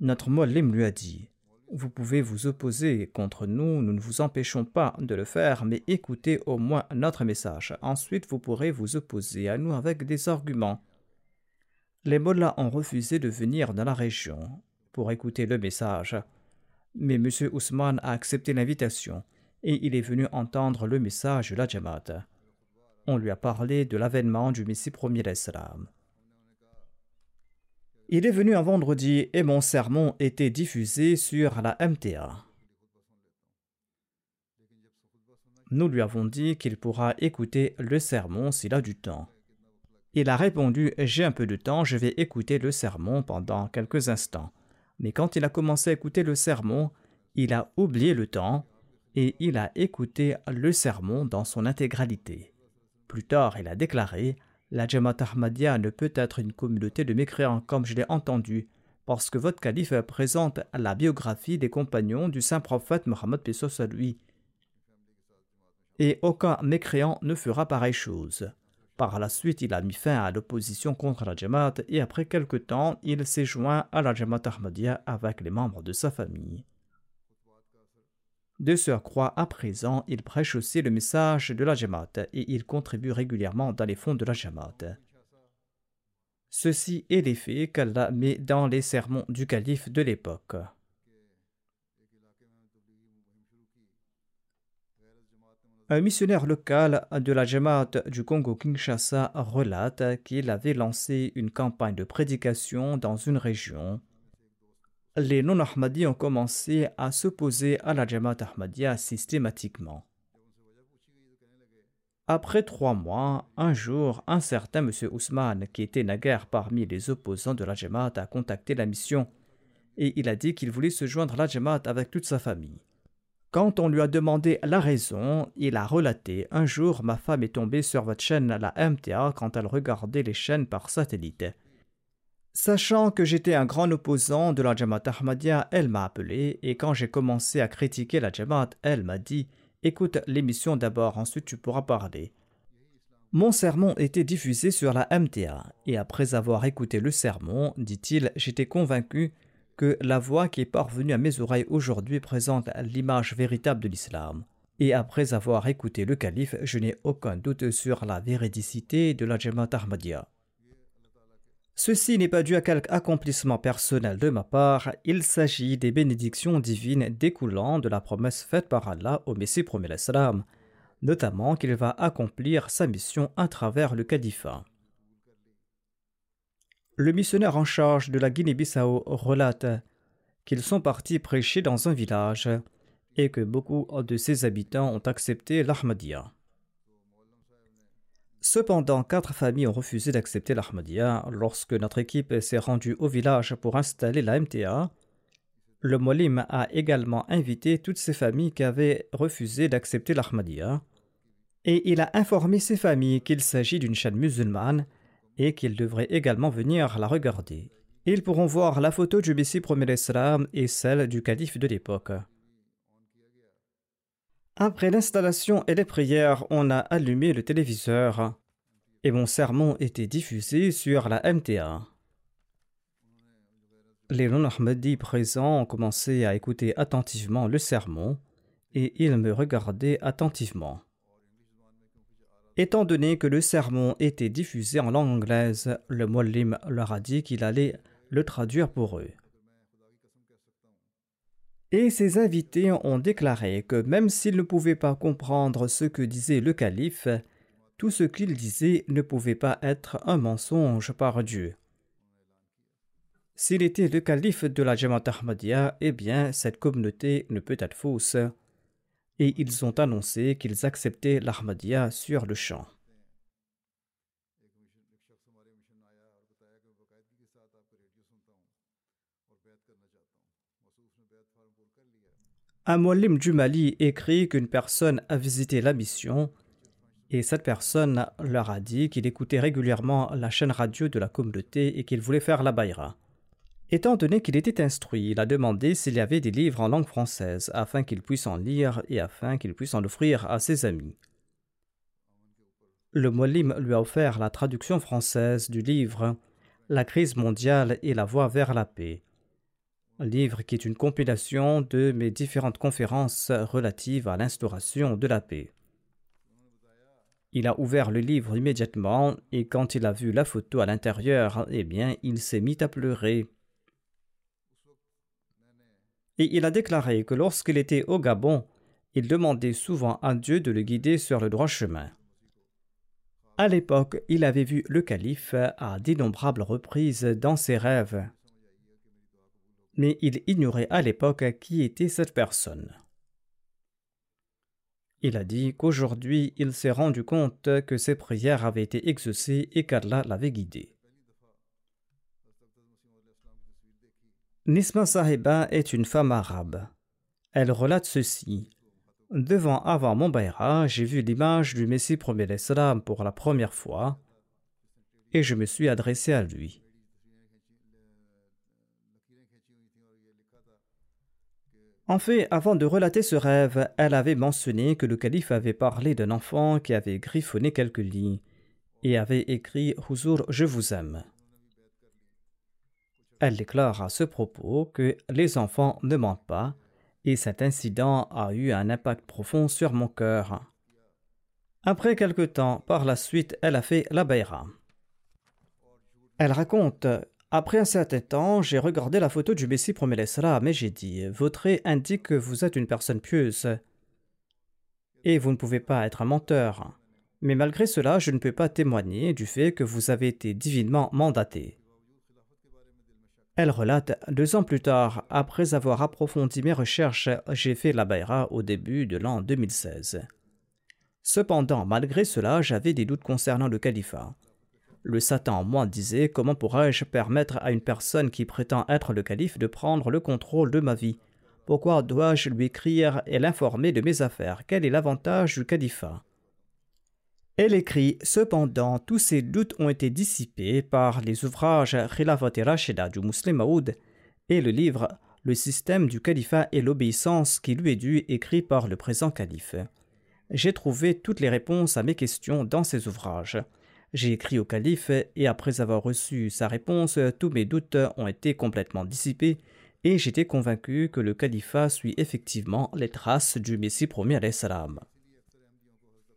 Notre mollim lui a dit vous pouvez vous opposer contre nous, nous ne vous empêchons pas de le faire, mais écoutez au moins notre message. Ensuite, vous pourrez vous opposer à nous avec des arguments. Les mollahs ont refusé de venir dans la région pour écouter le message. Mais M. Ousmane a accepté l'invitation et il est venu entendre le message de la Jamaat. On lui a parlé de l'avènement du Messie premier d'Islam. Il est venu un vendredi et mon sermon était diffusé sur la MTA. Nous lui avons dit qu'il pourra écouter le sermon s'il a du temps. Il a répondu J'ai un peu de temps, je vais écouter le sermon pendant quelques instants. Mais quand il a commencé à écouter le sermon, il a oublié le temps et il a écouté le sermon dans son intégralité. Plus tard, il a déclaré la Jamaat Ahmadiyya ne peut être une communauté de mécréants comme je l'ai entendu, parce que votre calife présente la biographie des compagnons du saint prophète Mohammed à lui. Et aucun mécréant ne fera pareille chose. Par la suite, il a mis fin à l'opposition contre la Jamaat et après quelque temps, il s'est joint à la Jamaat Ahmadiyya avec les membres de sa famille. De surcroît, à présent, il prêche aussi le message de la Jamaat et il contribue régulièrement dans les fonds de la Jamaat. Ceci est l'effet qu'Allah met dans les sermons du calife de l'époque. Un missionnaire local de la Jamaat du Congo-Kinshasa relate qu'il avait lancé une campagne de prédication dans une région les non-Ahmadis ont commencé à s'opposer à la Jamaat Ahmadiyya systématiquement. Après trois mois, un jour, un certain M. Ousmane, qui était naguère parmi les opposants de la Jamaat, a contacté la mission et il a dit qu'il voulait se joindre à la Jamaat avec toute sa famille. Quand on lui a demandé la raison, il a relaté Un jour, ma femme est tombée sur votre chaîne, la MTA, quand elle regardait les chaînes par satellite. Sachant que j'étais un grand opposant de la Jamaat Ahmadiyya, elle m'a appelé et quand j'ai commencé à critiquer la Jamaat, elle m'a dit Écoute l'émission d'abord, ensuite tu pourras parler. Mon sermon était diffusé sur la MTA et après avoir écouté le sermon, dit-il, j'étais convaincu que la voix qui est parvenue à mes oreilles aujourd'hui présente l'image véritable de l'islam. Et après avoir écouté le calife, je n'ai aucun doute sur la véridicité de la Jamaat Ahmadiyya. Ceci n'est pas dû à quelque accomplissement personnel de ma part, il s'agit des bénédictions divines découlant de la promesse faite par Allah au Messie premier l'Islam, notamment qu'il va accomplir sa mission à travers le califat. Le missionnaire en charge de la Guinée-Bissau relate qu'ils sont partis prêcher dans un village et que beaucoup de ses habitants ont accepté l'Ahmadiyya. Cependant, quatre familles ont refusé d'accepter l'Ahmadiyya lorsque notre équipe s'est rendue au village pour installer la MTA. Le Molim a également invité toutes ces familles qui avaient refusé d'accepter l'Ahmadiyya et il a informé ces familles qu'il s'agit d'une chaîne musulmane et qu'ils devraient également venir la regarder. Ils pourront voir la photo du Messie premier Islam et celle du calife de l'époque. Après l'installation et les prières, on a allumé le téléviseur et mon sermon était diffusé sur la MTA. Les non-Ahmadis présents ont commencé à écouter attentivement le sermon et ils me regardaient attentivement. Étant donné que le sermon était diffusé en langue anglaise, le Mollim leur a dit qu'il allait le traduire pour eux. Et ses invités ont déclaré que même s'ils ne pouvaient pas comprendre ce que disait le calife, tout ce qu'il disait ne pouvait pas être un mensonge par Dieu. S'il était le calife de la Jamaat Ahmadiyya, eh bien cette communauté ne peut être fausse. et ils ont annoncé qu'ils acceptaient l'Ahmadiyya sur le champ. Un molim du Mali écrit qu'une personne a visité la mission et cette personne leur a dit qu'il écoutait régulièrement la chaîne radio de la communauté et qu'il voulait faire la baïra. Étant donné qu'il était instruit, il a demandé s'il y avait des livres en langue française afin qu'il puisse en lire et afin qu'il puisse en offrir à ses amis. Le molim lui a offert la traduction française du livre La crise mondiale et la voie vers la paix livre qui est une compilation de mes différentes conférences relatives à l'instauration de la paix. Il a ouvert le livre immédiatement et quand il a vu la photo à l'intérieur, eh bien, il s'est mis à pleurer. Et il a déclaré que lorsqu'il était au Gabon, il demandait souvent à Dieu de le guider sur le droit chemin. À l'époque, il avait vu le calife à d'innombrables reprises dans ses rêves mais il ignorait à l'époque qui était cette personne. Il a dit qu'aujourd'hui il s'est rendu compte que ses prières avaient été exaucées et qu'Allah l'avait guidé. Nisma Sahiba est une femme arabe. Elle relate ceci. Devant avant Mombaira, j'ai vu l'image du Messie premier l'Islam pour la première fois et je me suis adressé à lui. En fait, avant de relater ce rêve, elle avait mentionné que le calife avait parlé d'un enfant qui avait griffonné quelques lignes et avait écrit Huzur, je vous aime. Elle déclare à ce propos que les enfants ne mentent pas et cet incident a eu un impact profond sur mon cœur. Après quelque temps, par la suite, elle a fait la baïra. Elle raconte après un certain temps, j'ai regardé la photo du Messie premier l'Islam mais j'ai dit Votre trait indique que vous êtes une personne pieuse. Et vous ne pouvez pas être un menteur. Mais malgré cela, je ne peux pas témoigner du fait que vous avez été divinement mandaté. Elle relate Deux ans plus tard, après avoir approfondi mes recherches, j'ai fait la Bayra au début de l'an 2016. Cependant, malgré cela, j'avais des doutes concernant le califat. Le Satan en moi disait Comment pourrais-je permettre à une personne qui prétend être le calife de prendre le contrôle de ma vie? Pourquoi dois-je lui écrire et l'informer de mes affaires? Quel est l'avantage du califat? Elle écrit Cependant, tous ces doutes ont été dissipés par les ouvrages Khilafat et Rashida du Muslim Maoud et le livre Le système du califat et l'obéissance qui lui est dû, écrit par le présent calife. J'ai trouvé toutes les réponses à mes questions dans ces ouvrages. J'ai écrit au calife et après avoir reçu sa réponse, tous mes doutes ont été complètement dissipés et j'étais convaincu que le califat suit effectivement les traces du Messie premier salam.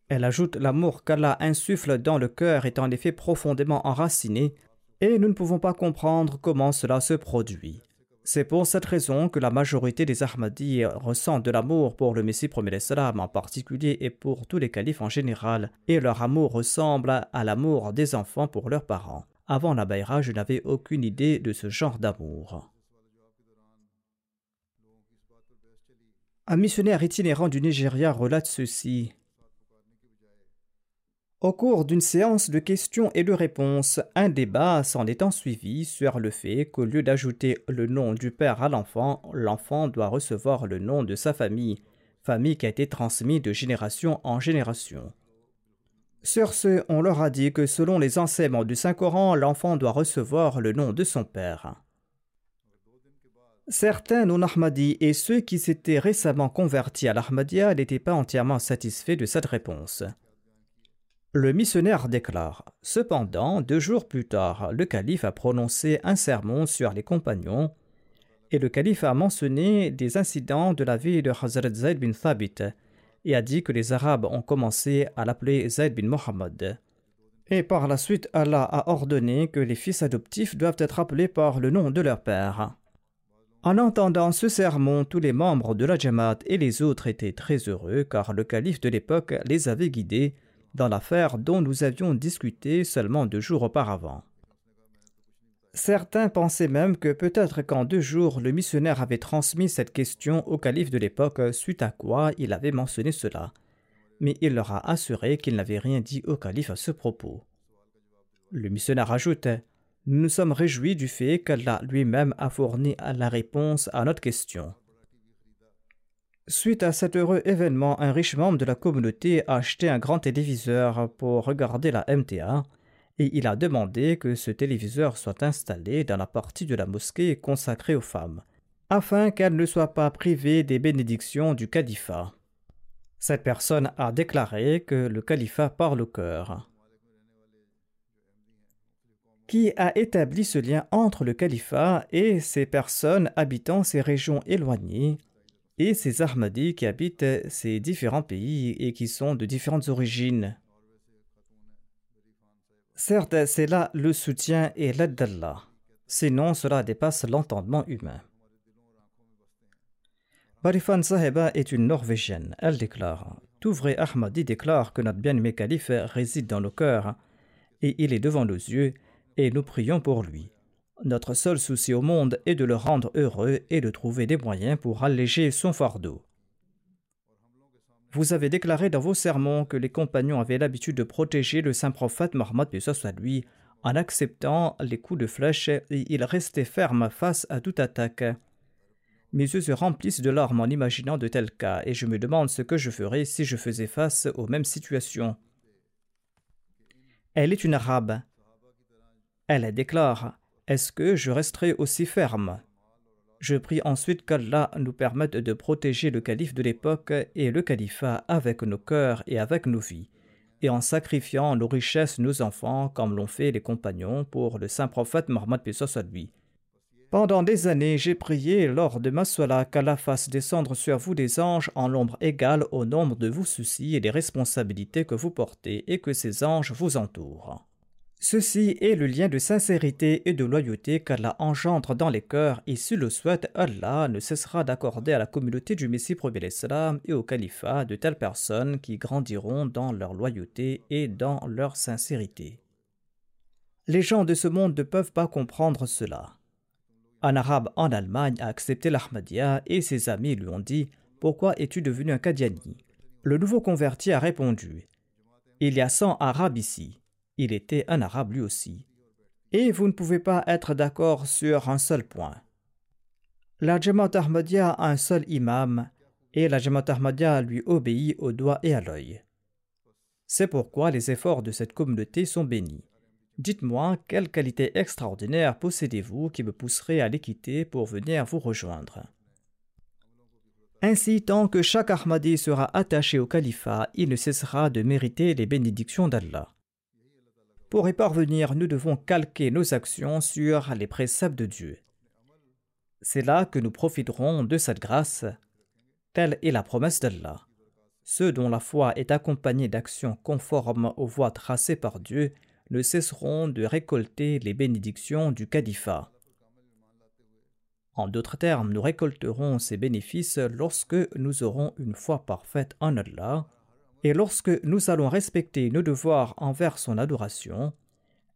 Elle ajoute l'amour qu'Allah insuffle dans le cœur est en effet profondément enraciné et nous ne pouvons pas comprendre comment cela se produit. C'est pour cette raison que la majorité des Ahmadis ressentent de l'amour pour le Messie premier salam en particulier et pour tous les califes en général, et leur amour ressemble à l'amour des enfants pour leurs parents. Avant la Bayra, je n'avais aucune idée de ce genre d'amour. Un missionnaire itinérant du Nigeria relate ceci. Au cours d'une séance de questions et de réponses, un débat s'en étant suivi sur le fait qu'au lieu d'ajouter le nom du père à l'enfant, l'enfant doit recevoir le nom de sa famille, famille qui a été transmise de génération en génération. Sur ce, on leur a dit que selon les enseignements du Saint-Coran, l'enfant doit recevoir le nom de son père. Certains non-Ahmadis et ceux qui s'étaient récemment convertis à l'Ahmadiyya n'étaient pas entièrement satisfaits de cette réponse. Le missionnaire déclare Cependant, deux jours plus tard, le calife a prononcé un sermon sur les compagnons et le calife a mentionné des incidents de la vie de Hazrat Zayd bin Thabit et a dit que les Arabes ont commencé à l'appeler Zayd bin Mohammed. Et par la suite, Allah a ordonné que les fils adoptifs doivent être appelés par le nom de leur père. En entendant ce sermon, tous les membres de la Jamaat et les autres étaient très heureux car le calife de l'époque les avait guidés dans l'affaire dont nous avions discuté seulement deux jours auparavant. Certains pensaient même que peut-être qu'en deux jours, le missionnaire avait transmis cette question au calife de l'époque, suite à quoi il avait mentionné cela. Mais il leur a assuré qu'il n'avait rien dit au calife à ce propos. Le missionnaire ajoutait Nous nous sommes réjouis du fait qu'Allah lui-même a fourni la réponse à notre question. Suite à cet heureux événement, un riche membre de la communauté a acheté un grand téléviseur pour regarder la MTA et il a demandé que ce téléviseur soit installé dans la partie de la mosquée consacrée aux femmes, afin qu'elles ne soient pas privées des bénédictions du califat. Cette personne a déclaré que le califat parle au cœur. Qui a établi ce lien entre le califat et ces personnes habitant ces régions éloignées? Et ces Ahmadis qui habitent ces différents pays et qui sont de différentes origines Certes, c'est là le soutien et l'aide d'Allah. Sinon, cela dépasse l'entendement humain. Barifan Saheba est une Norvégienne. Elle déclare Tout vrai Ahmadi déclare que notre bien-aimé calife réside dans nos cœurs et il est devant nos yeux et nous prions pour lui. Notre seul souci au monde est de le rendre heureux et de trouver des moyens pour alléger son fardeau. Vous avez déclaré dans vos sermons que les compagnons avaient l'habitude de protéger le saint prophète Mohammed soit lui en acceptant les coups de flèche et ils restaient fermes face à toute attaque. Mes yeux se remplissent de larmes en imaginant de tels cas et je me demande ce que je ferais si je faisais face aux mêmes situations. Elle est une arabe. Elle déclare Est-ce que je resterai aussi ferme? Je prie ensuite qu'Allah nous permette de protéger le calife de l'époque et le califat avec nos cœurs et avec nos vies, et en sacrifiant nos richesses, nos enfants, comme l'ont fait les compagnons pour le saint prophète Mohammed à lui. Pendant des années, j'ai prié lors de ma sola qu'Allah fasse descendre sur vous des anges en nombre égal au nombre de vos soucis et des responsabilités que vous portez et que ces anges vous entourent. Ceci est le lien de sincérité et de loyauté qu'Allah engendre dans les cœurs et s'il le souhaite, Allah ne cessera d'accorder à la communauté du Messie premier et au califat de telles personnes qui grandiront dans leur loyauté et dans leur sincérité. Les gens de ce monde ne peuvent pas comprendre cela. Un arabe en Allemagne a accepté l'Ahmadiyya et ses amis lui ont dit Pourquoi es-tu devenu un Kadiani Le nouveau converti a répondu Il y a cent arabes ici. Il était un arabe lui aussi. Et vous ne pouvez pas être d'accord sur un seul point. La Jamaat Ahmadiyya a un seul imam et la Jamaat Ahmadiyya lui obéit au doigt et à l'œil. C'est pourquoi les efforts de cette communauté sont bénis. Dites-moi quelle qualité extraordinaire possédez-vous qui me pousserait à l'équité pour venir vous rejoindre? Ainsi, tant que chaque Ahmadi sera attaché au califat, il ne cessera de mériter les bénédictions d'Allah. Pour y parvenir, nous devons calquer nos actions sur les préceptes de Dieu. C'est là que nous profiterons de cette grâce. Telle est la promesse d'Allah. Ceux dont la foi est accompagnée d'actions conformes aux voies tracées par Dieu ne cesseront de récolter les bénédictions du califat. En d'autres termes, nous récolterons ces bénéfices lorsque nous aurons une foi parfaite en Allah et lorsque nous allons respecter nos devoirs envers son adoration,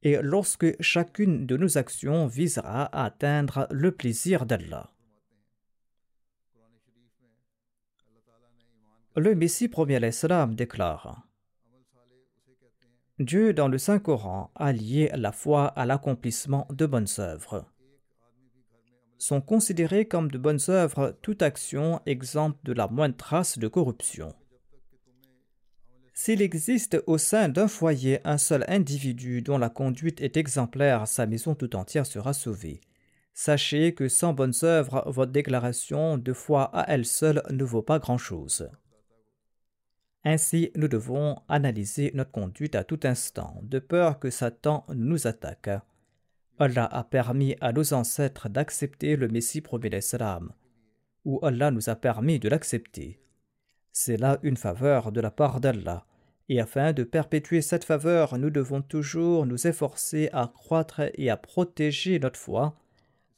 et lorsque chacune de nos actions visera à atteindre le plaisir d'Allah. Le Messie premier l'Islam déclare Dieu dans le Saint-Coran a lié la foi à l'accomplissement de bonnes œuvres. Sont considérées comme de bonnes œuvres toute action exempte de la moindre trace de corruption. S'il existe au sein d'un foyer un seul individu dont la conduite est exemplaire, sa maison tout entière sera sauvée. Sachez que sans bonnes œuvres, votre déclaration de foi à elle seule ne vaut pas grand-chose. Ainsi, nous devons analyser notre conduite à tout instant, de peur que Satan nous attaque. Allah a permis à nos ancêtres d'accepter le Messie premier d'Islam, ou Allah nous a permis de l'accepter. C'est là une faveur de la part d'Allah. Et afin de perpétuer cette faveur, nous devons toujours nous efforcer à croître et à protéger notre foi,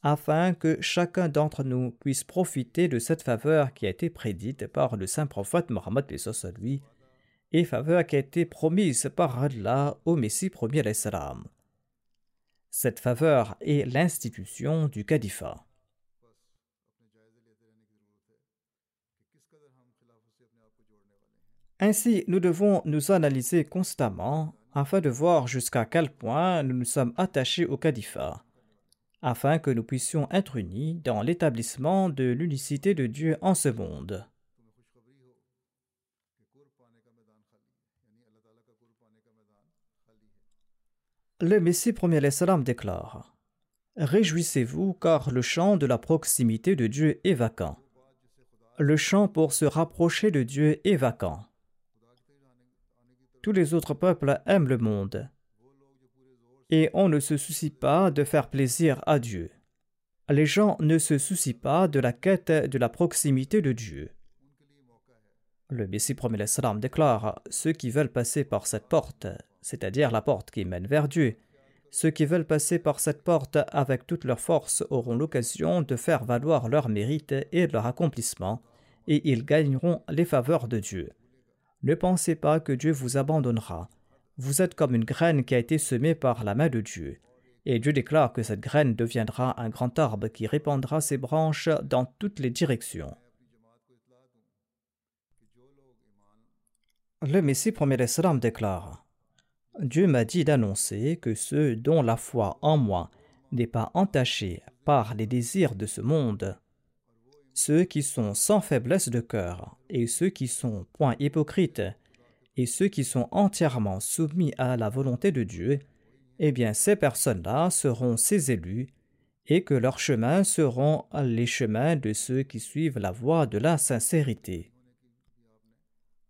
afin que chacun d'entre nous puisse profiter de cette faveur qui a été prédite par le saint prophète Mohammed lui, et faveur qui a été promise par Allah au Messie premier. Cette faveur est l'institution du califat. Ainsi, nous devons nous analyser constamment afin de voir jusqu'à quel point nous nous sommes attachés au califat, afin que nous puissions être unis dans l'établissement de l'unicité de Dieu en ce monde. Le Messie premier salam déclare Réjouissez-vous car le champ de la proximité de Dieu est vacant. Le champ pour se rapprocher de Dieu est vacant. Tous les autres peuples aiment le monde. Et on ne se soucie pas de faire plaisir à Dieu. Les gens ne se soucient pas de la quête de la proximité de Dieu. Le Messie premier salam déclare Ceux qui veulent passer par cette porte, c'est-à-dire la porte qui mène vers Dieu, ceux qui veulent passer par cette porte avec toute leur force auront l'occasion de faire valoir leur mérite et leur accomplissement, et ils gagneront les faveurs de Dieu. Ne pensez pas que Dieu vous abandonnera. Vous êtes comme une graine qui a été semée par la main de Dieu. Et Dieu déclare que cette graine deviendra un grand arbre qui répandra ses branches dans toutes les directions. Le Messie premier l'Islam déclare Dieu m'a dit d'annoncer que ceux dont la foi en moi n'est pas entachée par les désirs de ce monde ceux qui sont sans faiblesse de cœur, et ceux qui sont point hypocrites, et ceux qui sont entièrement soumis à la volonté de Dieu, eh bien ces personnes-là seront ses élus, et que leurs chemins seront les chemins de ceux qui suivent la voie de la sincérité.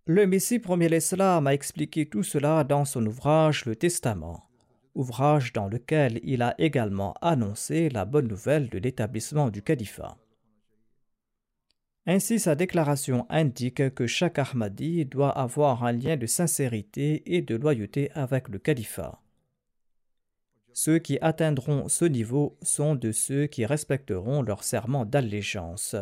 Le Messie premier l'Islam a expliqué tout cela dans son ouvrage Le Testament, ouvrage dans lequel il a également annoncé la bonne nouvelle de l'établissement du califat. Ainsi, sa déclaration indique que chaque Ahmadi doit avoir un lien de sincérité et de loyauté avec le califat. Ceux qui atteindront ce niveau sont de ceux qui respecteront leur serment d'allégeance.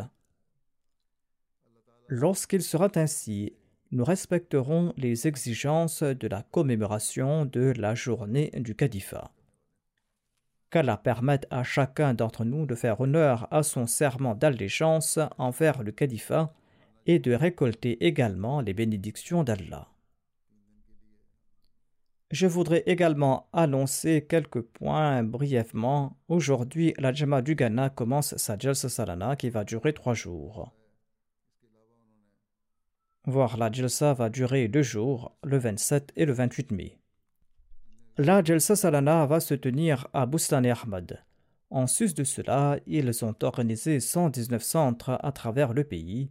Lorsqu'il sera ainsi, nous respecterons les exigences de la commémoration de la journée du califat qu'Allah permette à chacun d'entre nous de faire honneur à son serment d'allégeance envers le califat et de récolter également les bénédictions d'Allah. Je voudrais également annoncer quelques points brièvement. Aujourd'hui, la Jama du Ghana commence sa Jalsa Salana qui va durer trois jours. Voir la Jalsa va durer deux jours, le 27 et le 28 mai. La Jalsa Salana va se tenir à Bustan Ahmad. En sus de cela, ils ont organisé 119 centres à travers le pays,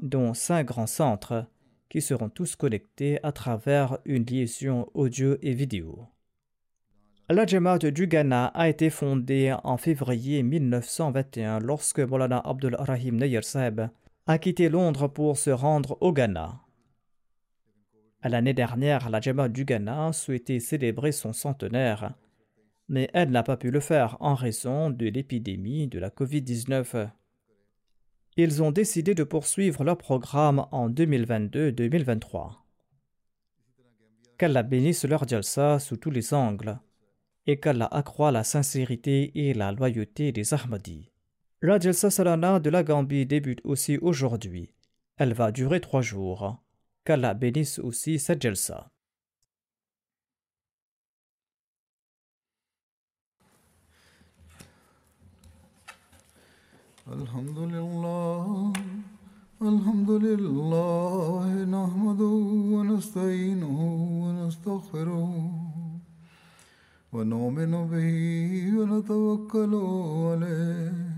dont cinq grands centres qui seront tous connectés à travers une liaison audio et vidéo. La Jamaat du Ghana a été fondée en février 1921 lorsque Molana Abdul Rahim Nayar a quitté Londres pour se rendre au Ghana. L'année dernière, la Jama du Ghana souhaitait célébrer son centenaire, mais elle n'a pas pu le faire en raison de l'épidémie de la Covid-19. Ils ont décidé de poursuivre leur programme en 2022-2023. Qu'Allah bénisse leur jalsa sous tous les angles et qu'Allah accroît la sincérité et la loyauté des Ahmadis. La jalsa salana de la Gambie débute aussi aujourd'hui. Elle va durer trois jours. Bénisse aussi cette jalsa. الحمد لله الحمد لله نحمده ونستعينه ونستغفره ونؤمن به ونتوكل عليه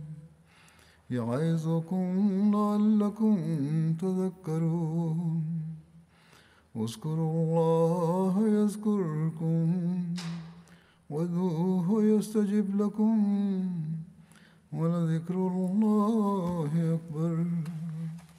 يعظكم لعلكم تذكرون. اذكروا الله يذكركم وادعوه يستجب لكم ولذكر الله أكبر.